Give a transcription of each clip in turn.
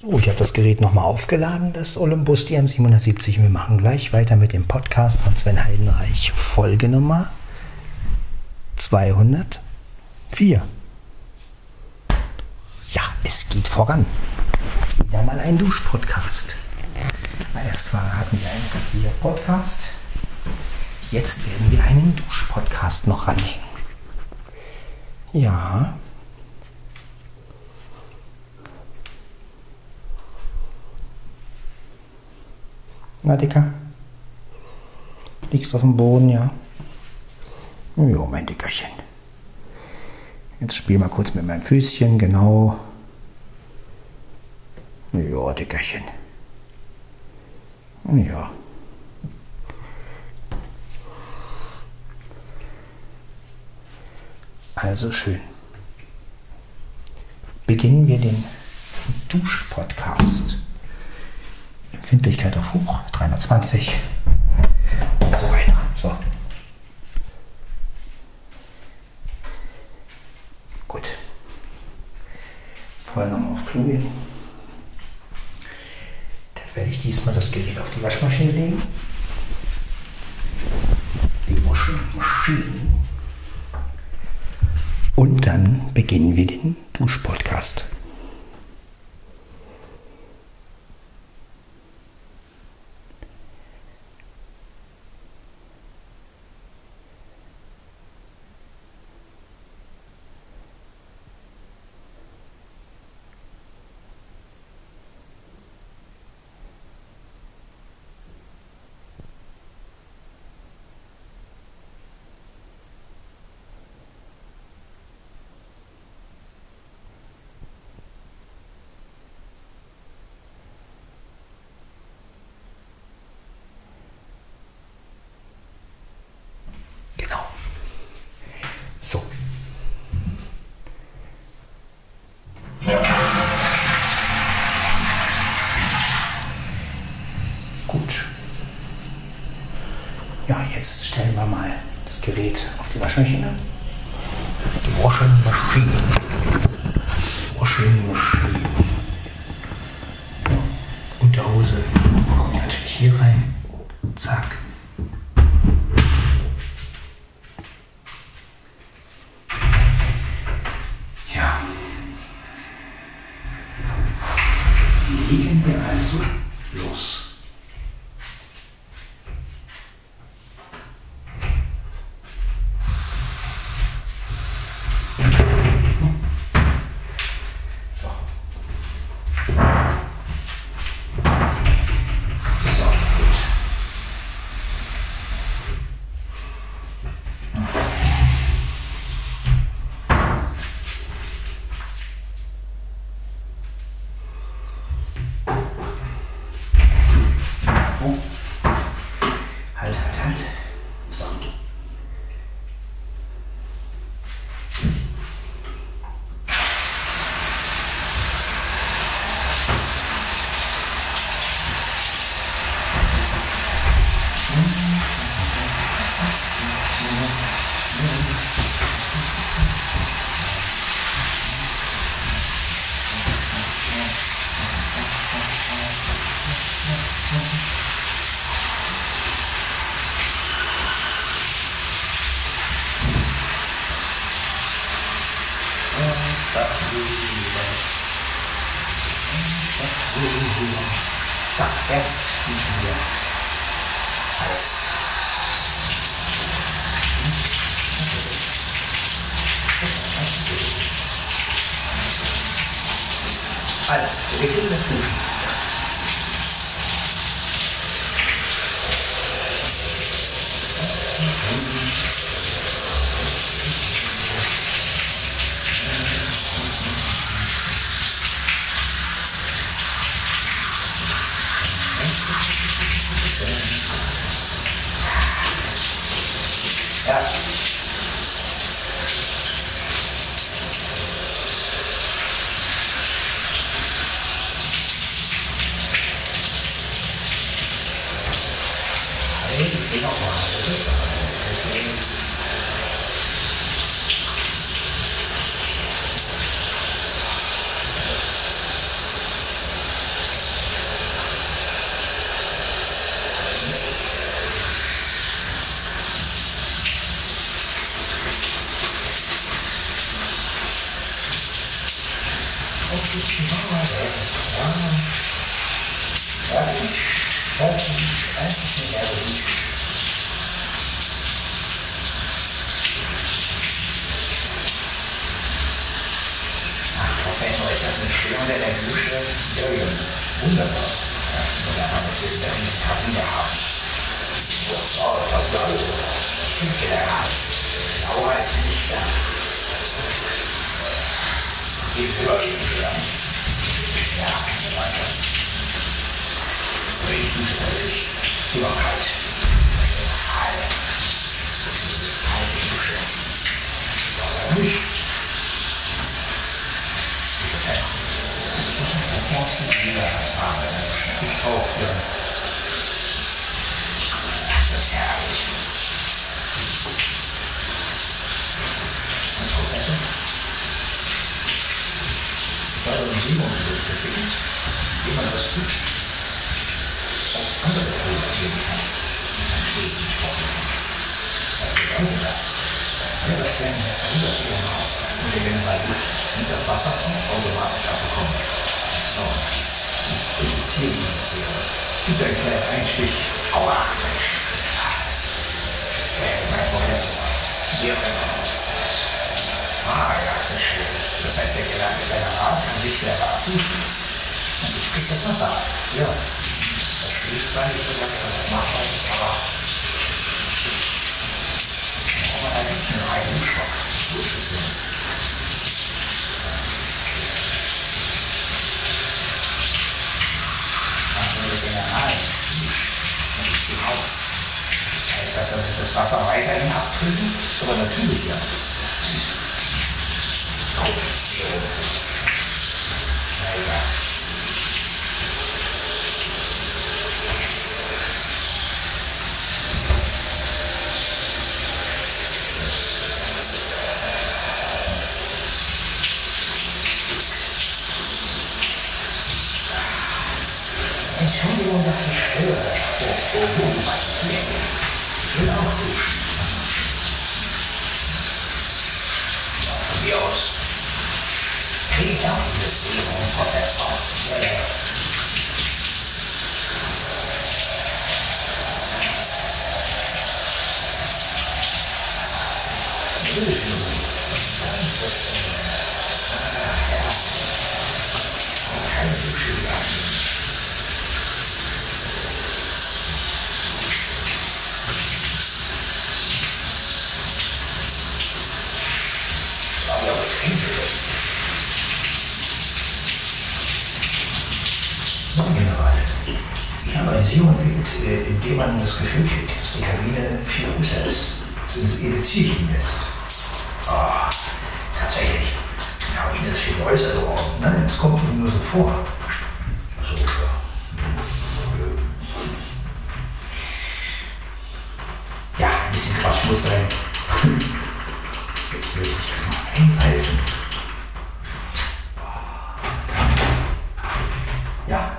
So, ich habe das Gerät nochmal aufgeladen, das Olympus DM770. Wir machen gleich weiter mit dem Podcast von Sven Heidenreich. Folge Nummer 204. Ja, es geht voran. Wieder mal ein Duschpodcast. Erst hatten wir einen Rasier-Podcast. Jetzt werden wir einen Duschpodcast noch ranhängen. Ja, Na, Dicker? Liegst auf dem Boden, ja? Jo, mein Dickerchen. Jetzt spiel mal kurz mit meinem Füßchen, genau. Ja, Dickerchen. Ja. Also schön. Beginnen wir den Duschpodcast. Empfindlichkeit auf hoch, 320 und so weiter. So. Gut. Vorher nochmal auf Klo gehen. Dann werde ich diesmal das Gerät auf die Waschmaschine legen. Die Waschmaschine. Und dann beginnen wir den Duschpodcast. Jetzt stellen wir mal das Gerät auf die Waschmaschine. Die Washing Machine. Washing Machine. Ja, Unterhose kommt natürlich hier rein. Zack. Ja. Legen wir also los. Zack, jetzt schießen wir. Alles. Also, wir Oh, das hast du alles. Stimmt, der Rat. Laura ist nicht da. Geht über ihn, ja. Ja, weiter. Ich dusche das ist immer kalt. Kalt. Kalte Dusche. Warum nicht? Ich auch, ja. Das ist herrlich. Und Professor? Bei der Umgebung befindet, wie man das tut, auch andere produzieren kann. Man steht nicht vor. Das wird angedacht. Ja, das werden wir umgekehrt auch. Und wir werden bei Luft und das Wasser automatisch abbekommen. So. Ich zitiere Ihnen das hier. Bitte erklärt Einstich. Aua, Mensch. Äh, mein Professor. Hier Ah, ja, sehr schön. Das heißt, der gelernte General kann sich selber abduschen. Und ich krieg das Wasser ab. Ja. Das schließt zwar nicht so das man nicht, aber. Aber da gibt es nur einen Schock. Gut zu sehen. Also der General und ich gehe raus. Heißt das, dass ich das Wasser weiterhin abdrücken? Aber natürlich ja. Produktion. Naja. Entschuldigung, dass ich störe. Oh, oh, oh, mein Kind. Ich will auch duschen. Ja, von mir aus. Kriege ich auch dieses Leben, Professor. Ja, ja. Keine Dusche mehr. Aber ja, ich trinke das. So, General. Serum entwickelt, äh, in dem man das Gefühl kriegt, dass die Kabine viel größer ist. Das irritiere ich Ihnen jetzt. Ah, tatsächlich. Die Kabine ist viel größer geworden. Nein, es kommt Ihnen nur so vor. So, ja. Ja, ein bisschen Quatsch muss sein. Jetzt will ich das mal einseifen. Ja.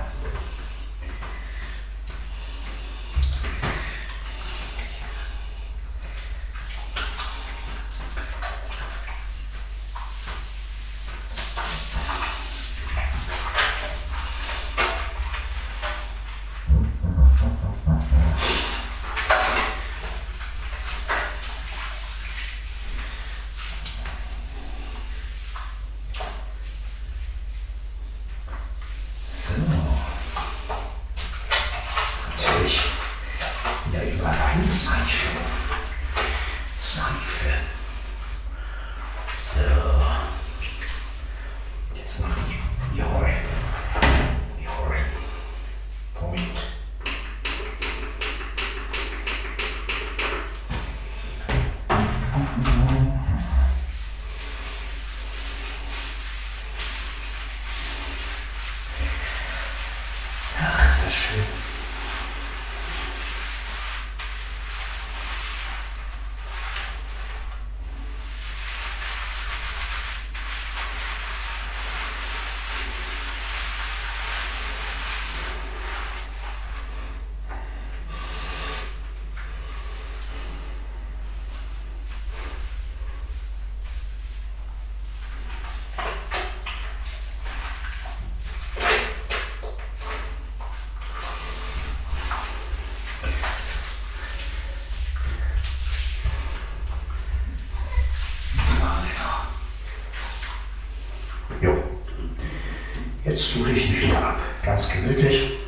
So. Natürlich wieder überall Seife. Seife. So. Jetzt noch die, die Horre. Die Horre. Point. Ach, dusche ich mich wieder ab. Ganz gemütlich.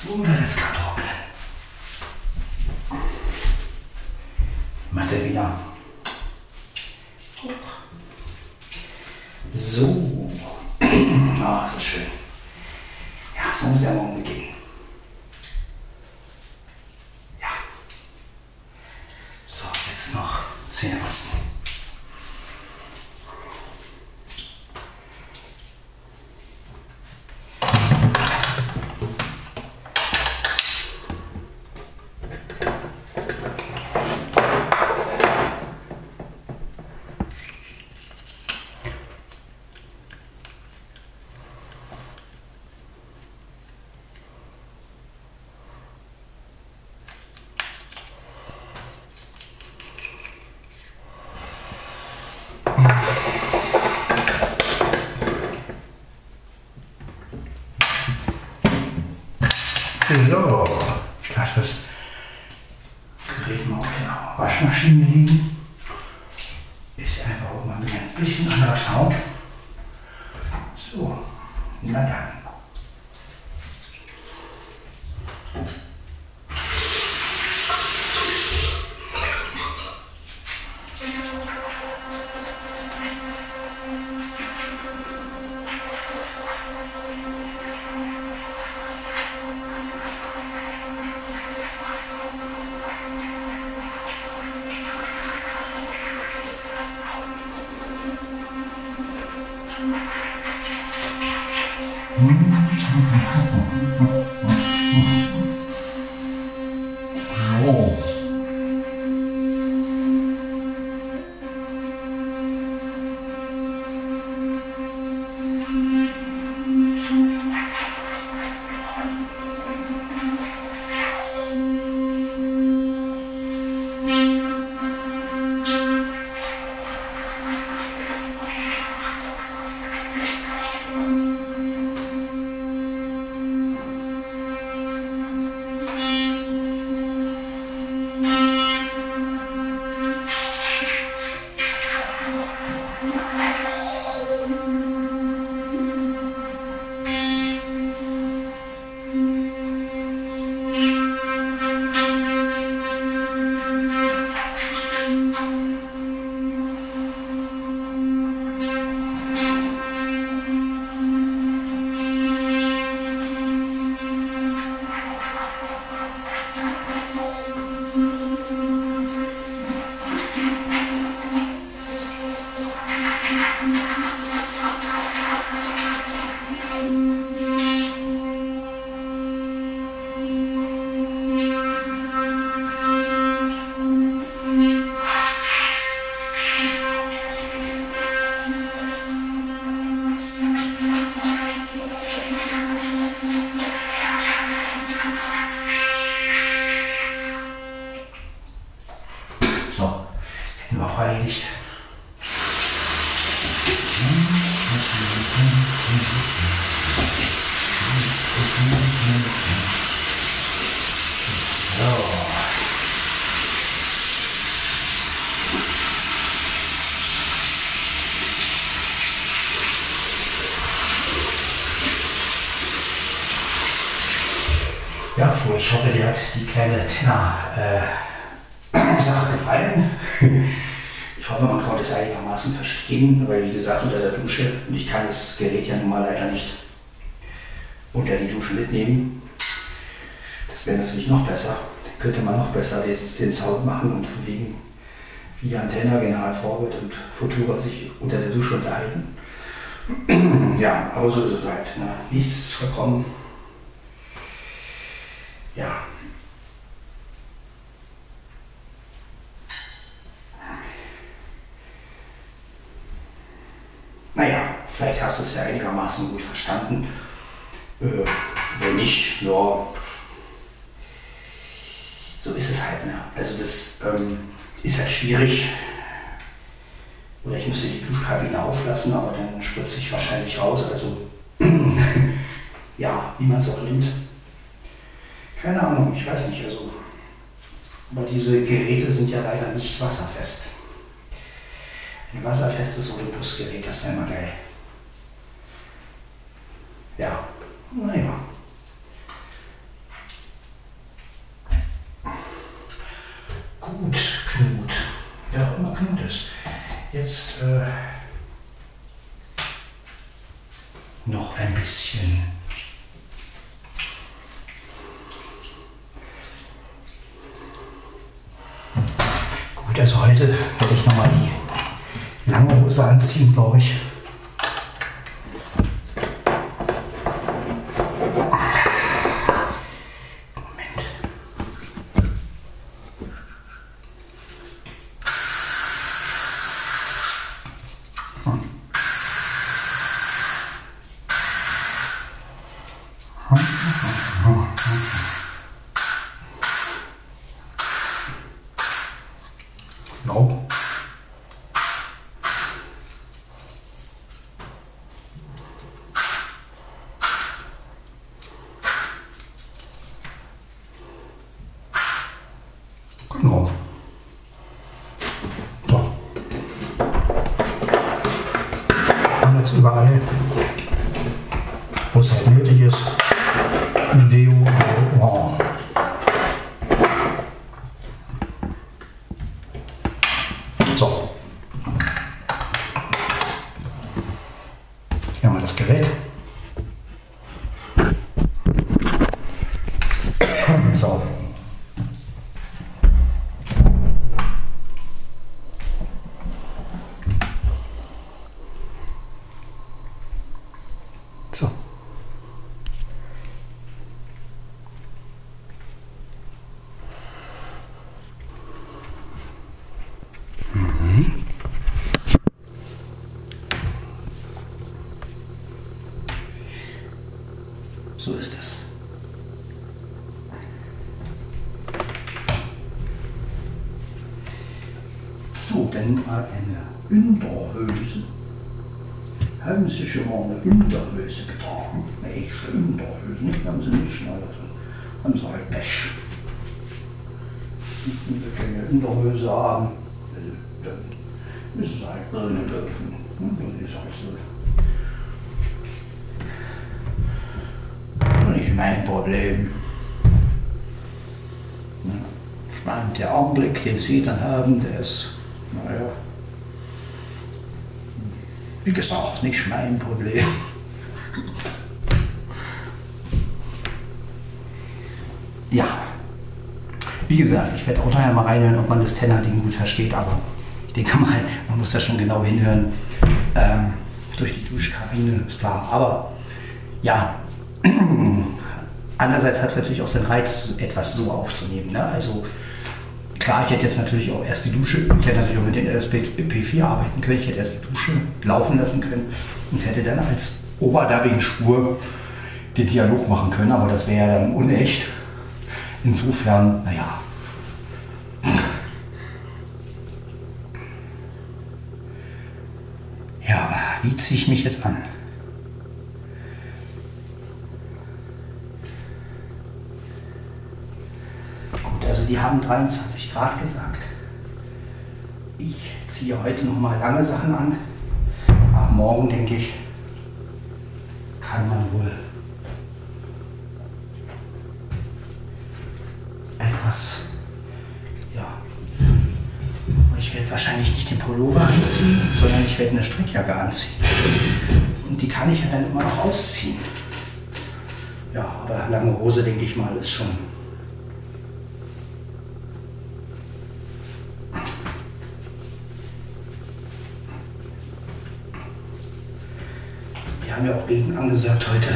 Stunde, ah, das kann trocknen. Macht wieder. So. Ach, so schön. Ja, so muss ja morgen. Kleine Tenor-Sache gefallen. Ich hoffe, man konnte es einigermaßen verstehen, weil wie gesagt, unter der Dusche, und ich kann das Gerät ja nun mal leider nicht unter die Dusche mitnehmen. Das wäre natürlich noch besser. Dann könnte man noch besser den Sound machen und von wegen wie Antenna, General Forward und Futura sich unter der Dusche unterhalten. ja, aber so ist es halt. Ne? Nichts ist vollkommen ja. Naja, vielleicht hast du es ja einigermaßen gut verstanden. Äh, wenn nicht, ja, so ist es halt. Ne? Also das ähm, ist halt schwierig. Oder ich müsste die Duschkabine auflassen, aber dann spritze ich wahrscheinlich raus. Also ja, wie man es auch nimmt. Keine Ahnung, ich weiß nicht. Also, aber diese Geräte sind ja leider nicht wasserfest. Ein wasserfestes Olympus-Gerät, das wäre mal geil. Ja, naja. Gut, Knut. Ja, immer Knut ist. Jetzt äh, noch ein bisschen also heute werde ich nochmal die lange Hose anziehen, glaube ich. So ist es. So, dann mal eine Unterhose. Haben Sie schon mal eine Unterhose getragen? Nee, Unterhose, nicht haben Sie nicht, also haben Sie halt Pech. Wenn Sie keine Unterhose haben, dann müssen Sie halt ohne laufen. Das ist halt so. nicht mein Problem. Ich meine, der Anblick, den Sie dann haben, der ist, naja, wie gesagt, nicht mein Problem. Ja, wie gesagt, ich werde auch nachher mal reinhören, ob man das Tenor-Ding gut versteht, aber ich denke mal, man muss da schon genau hinhören. Ähm, durch die Duschkabine, ist klar. Aber ja, Andererseits hat es natürlich auch seinen Reiz, etwas so aufzunehmen. Ne? Also klar, ich hätte jetzt natürlich auch erst die Dusche, ich hätte natürlich auch mit den LSP4 arbeiten können, ich hätte erst die Dusche laufen lassen können und hätte dann als Oberdubbing-Spur den Dialog machen können, aber das wäre ja dann unecht. Insofern, naja. wie ziehe ich mich jetzt an? Die haben 23 Grad gesagt. Ich ziehe heute noch mal lange Sachen an. Ab morgen denke ich, kann man wohl etwas, ja, ich werde wahrscheinlich nicht den Pullover anziehen, sondern ich werde eine Strickjacke anziehen. Und die kann ich ja dann immer noch ausziehen. Ja, aber lange Hose, denke ich mal, ist schon haben ja auch Regen angesagt heute.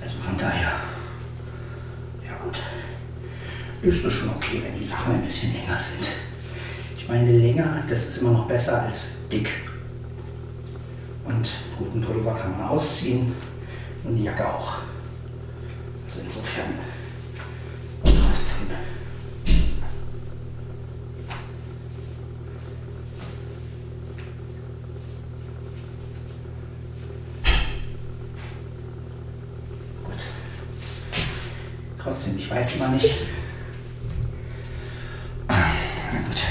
Also von daher, ja gut, ist es schon okay, wenn die Sachen ein bisschen länger sind. Ich meine, länger, das ist immer noch besser als dick. Und guten Pullover kann man ausziehen und die Jacke auch. Also insofern. Gut. Trotzdem, ich weiß immer nicht. Na gut.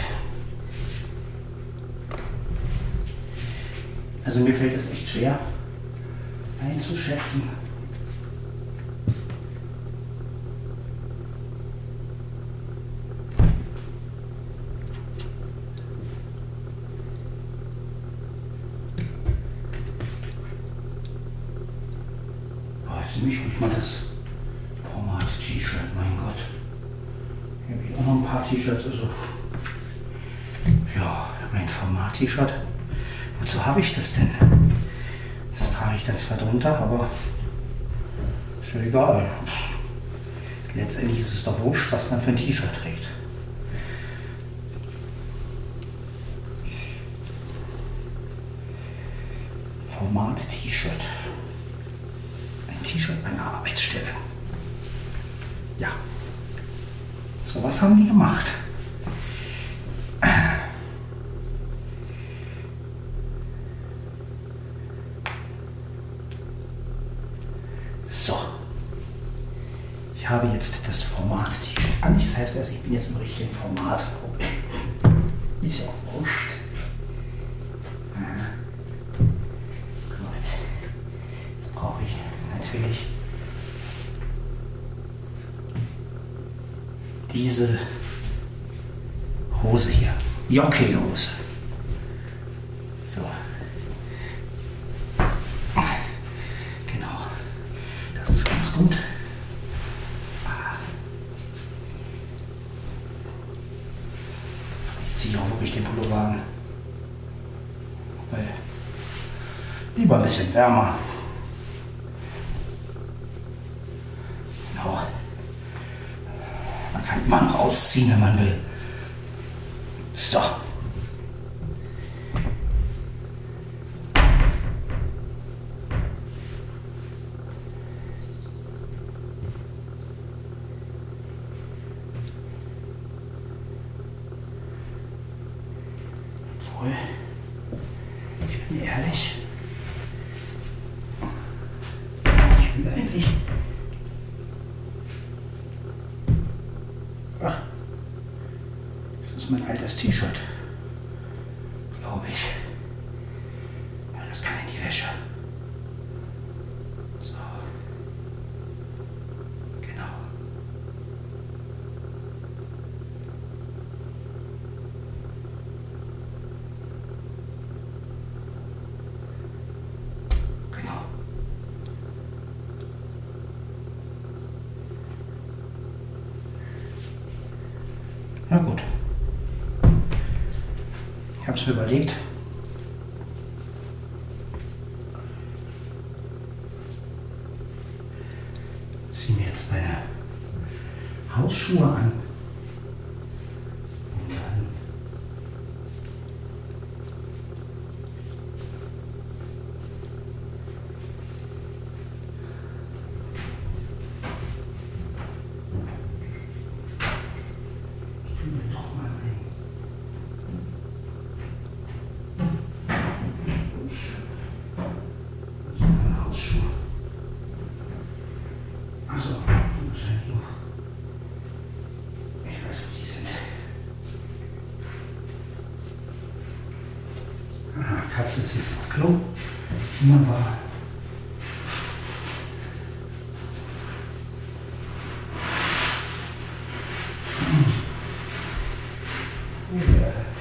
Also mir fällt es echt schwer einzuschätzen. Oh, jetzt nehme ich ruhig mal das Format T-Shirt, mein Gott. Hier habe ich auch noch ein paar T-Shirts. Also, ja, mein Format-T-Shirt. Wozu habe ich das denn? Das trage ich dann zwar drunter, aber ist ja egal. Letztendlich ist es doch wurscht, was man für ein T-Shirt trägt. Format T-Shirt. Ein T-Shirt bei einer Arbeitsstelle. Ja. So was haben die gemacht. So. Ich habe jetzt das Format T-Shirt an. Das heißt also, ich bin jetzt im richtigen Format. Ist ja auch wurscht. Gut. Jetzt brauche ich natürlich diese Hose hier. Jockeyhose. So. Genau. Das ist ganz gut. Ah. Ich ziehe auch wirklich den Pullover an. Weil lieber ein bisschen wärmer. Genau. Man kann immer noch ausziehen, wenn man will. So. Obwohl, ich bin ehrlich, ich will eigentlich. Ach, das ist mein altes T-Shirt. Glaube ich. Ja, das kann in die Wäsche. So. Genau. Genau. Na gut. Mir überlegt. Zieh mir jetzt meine Hausschuhe an. Und dann tun wir doch mal ein. Katze ist jetzt auf Klo. Wunderbar. So.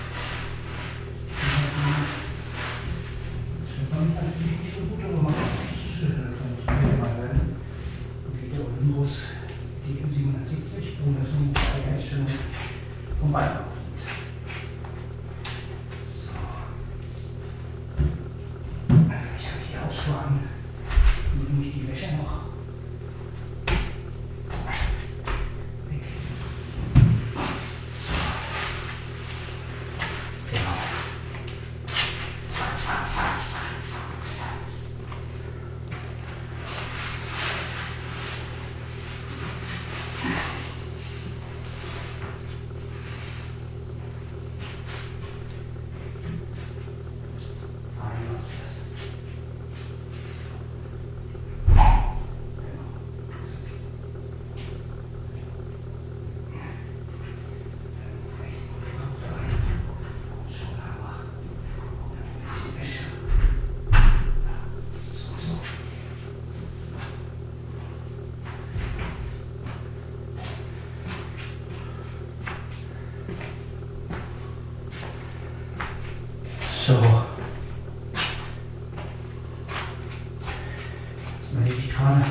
Überlege ich gerade.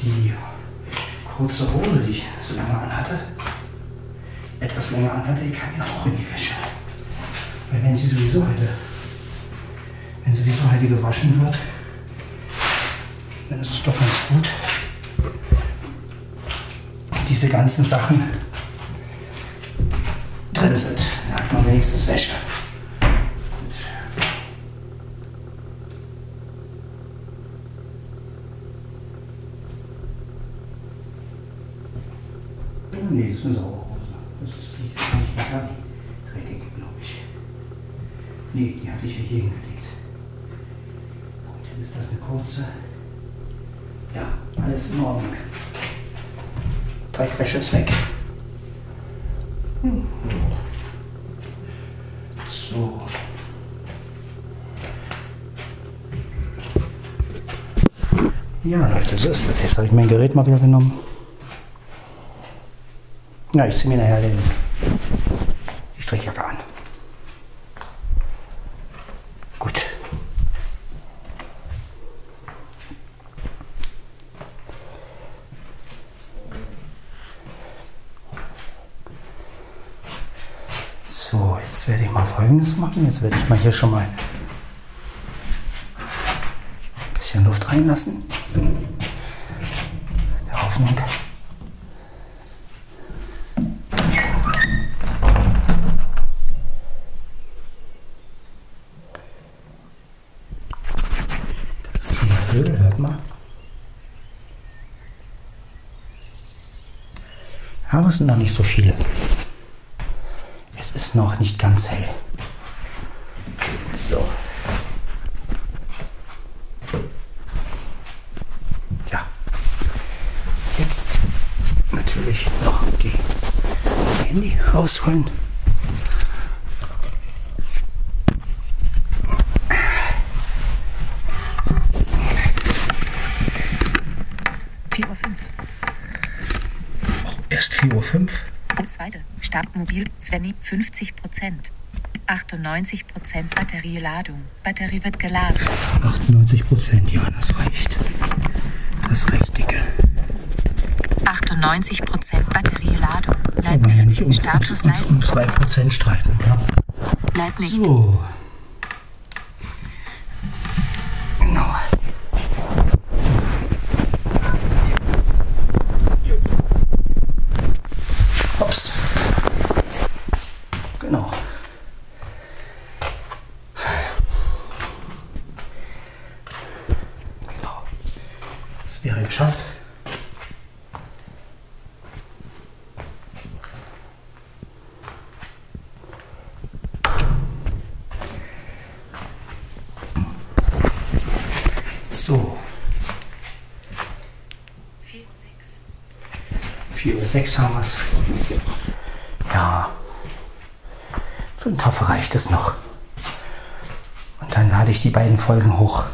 Die kurze Hose, die ich so lange anhatte, etwas länger anhatte, die kann ja auch in die Wäsche. Weil wenn sie sowieso heute, wenn sowieso heute gewaschen wird, dann ist es doch ganz gut. Diese ganzen Sachen drin sind. Da hat man wenigstens Wäsche. Nee, das ist eine saure Hose. Das ist die ist nicht mehr die dreckige, glaube ich. Nee, die hatte ich ja hier hingelegt. Und dann ist das eine kurze. Ja, alles in Ordnung. Dreckwäsche ist weg. Hm. So. So ist das. Jetzt habe ich mein Gerät mal wieder genommen. Ja, ich ziehe mir nachher den, die Strickjacke an. Gut. So, jetzt werde ich mal Folgendes machen. Jetzt werde ich mal hier schon mal ein bisschen Luft reinlassen. Hoffnung. Hört mal. Aber es sind noch nicht so viele. Es ist noch nicht ganz hell. So. Ja. Jetzt natürlich noch die Handy rausholen. Erst 4.05 Uhr. Zweite. Startmobil Svenny 50 Prozent. 98 Prozent Batterieladung. Batterie wird geladen. 98 Prozent, ja, das reicht. Das reicht, Dicke. 98 Prozent Batterieladung. Wollen wir ja nicht um, uns, Status uns um leisten. 2 Prozent streiten, ja? Leitnicht. So. Genau. Hops. Genau. Genau. Das wäre geschafft. So, sechs haben wir es. Ja, für einen Tafel reicht es noch. Und dann lade ich die beiden Folgen hoch.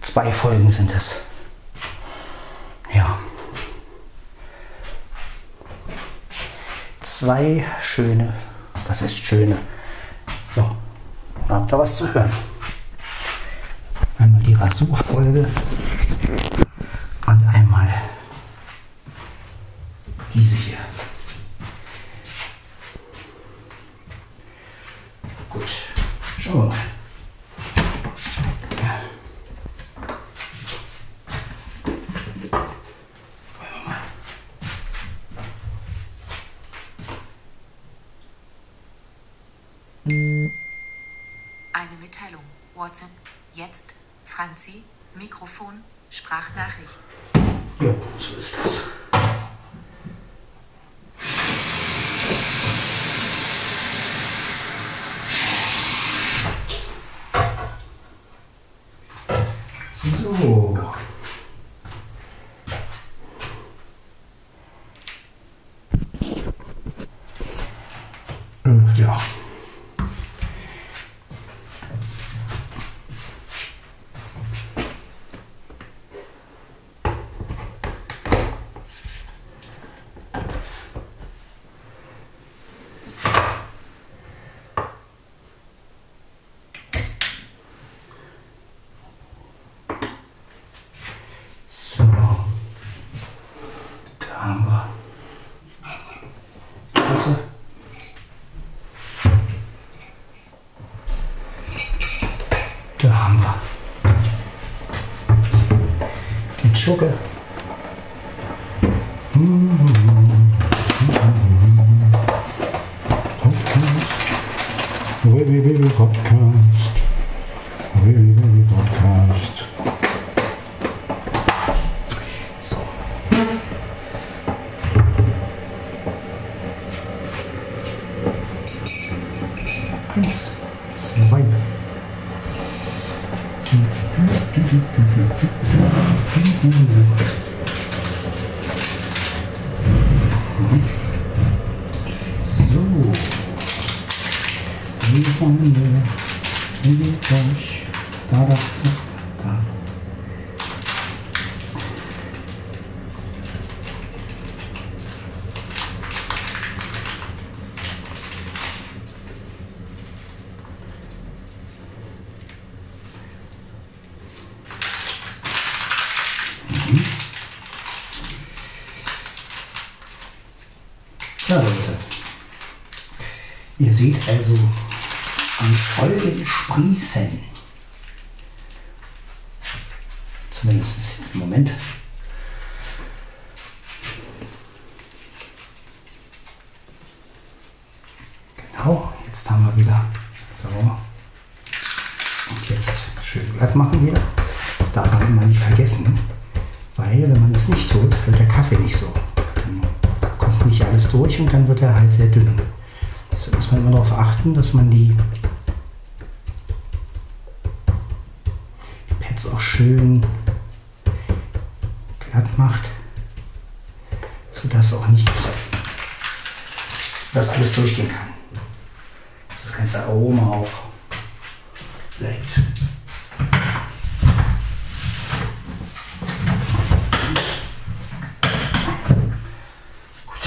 Zwei Folgen sind es. Ja. Zwei schöne, was ist schöne? Ja, habt ihr was zu hören. Einmal die Rasurfolge einmal diese hier. Gut, schauen wir mal. Ja. Wollen wir mal. Eine WhatsApp. Jetzt. Franzi. Mikrofon. Sprachnachricht. Ja, so ist das. Den Schugge. Podcast. www Podcast. Also die Folgen sprießen. Zumindest jetzt im Moment. Genau, jetzt haben wir wieder. So. Und jetzt schön glatt machen wieder. Das darf man immer nicht vergessen. Weil, wenn man das nicht tut, wird der Kaffee nicht so. Dann kommt nicht alles durch und dann wird er halt sehr dünn. Muss man immer darauf achten, dass man die, die Pads auch schön glatt macht, sodass auch nichts, dass alles durchgehen kann. Dass das ganze Aroma auch bleibt. Gut.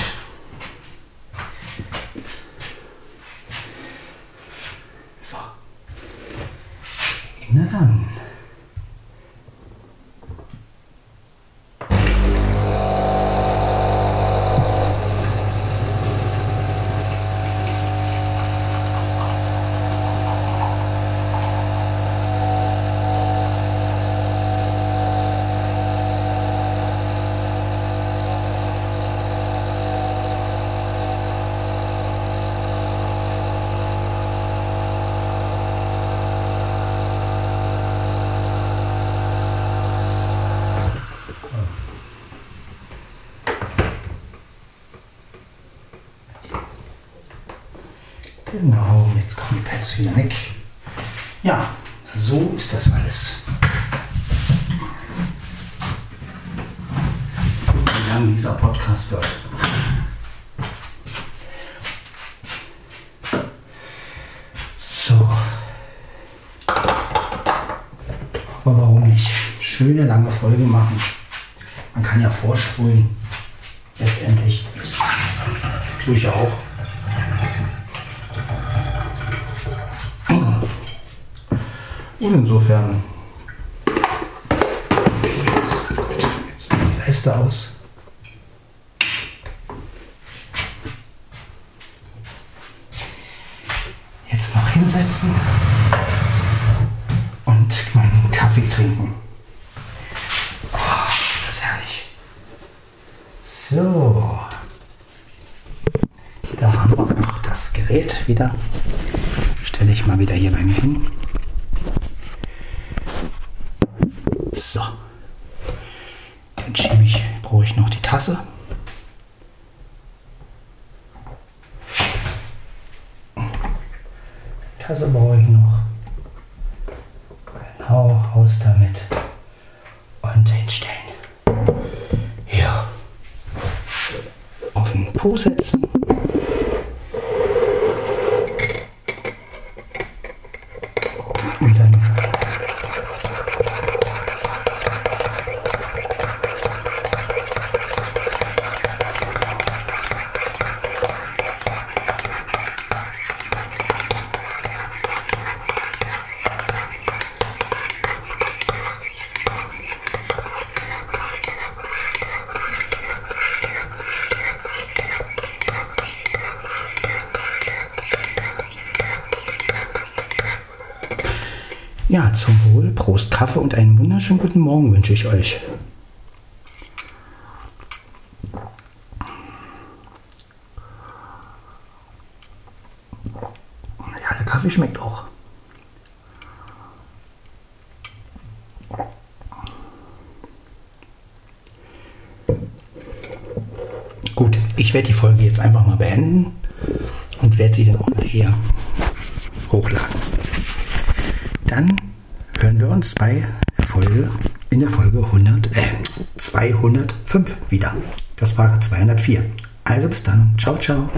So. Na dann. Genau, jetzt kommen die Pads wieder weg. Ja, so ist das alles. lang dieser Podcast wird. So. Aber warum nicht? Schöne lange Folge machen. Man kann ja vorspulen. Letztendlich. Tue ich auch. Und insofern jetzt die Leiste aus. Jetzt noch hinsetzen und meinen Kaffee trinken. Oh, das ist herrlich. So. Da haben wir noch das Gerät wieder. Stelle ich mal wieder hier bei mir hin. So. Dann schiebe ich, brauche ich noch die Tasse. Tasse brauche ich noch. Genau, raus damit. Und hinstellen. Ja. Auf den Po setzen. Prost Kaffee und einen wunderschönen guten Morgen wünsche ich euch. Ja, der Kaffee schmeckt auch. Gut, ich werde die Folge jetzt einfach mal beenden und werde sie dann auch nachher hochladen. Dann hören uns bei Folge in der Folge 100, äh, 205 wieder. Das war 204. Also bis dann. Ciao, ciao.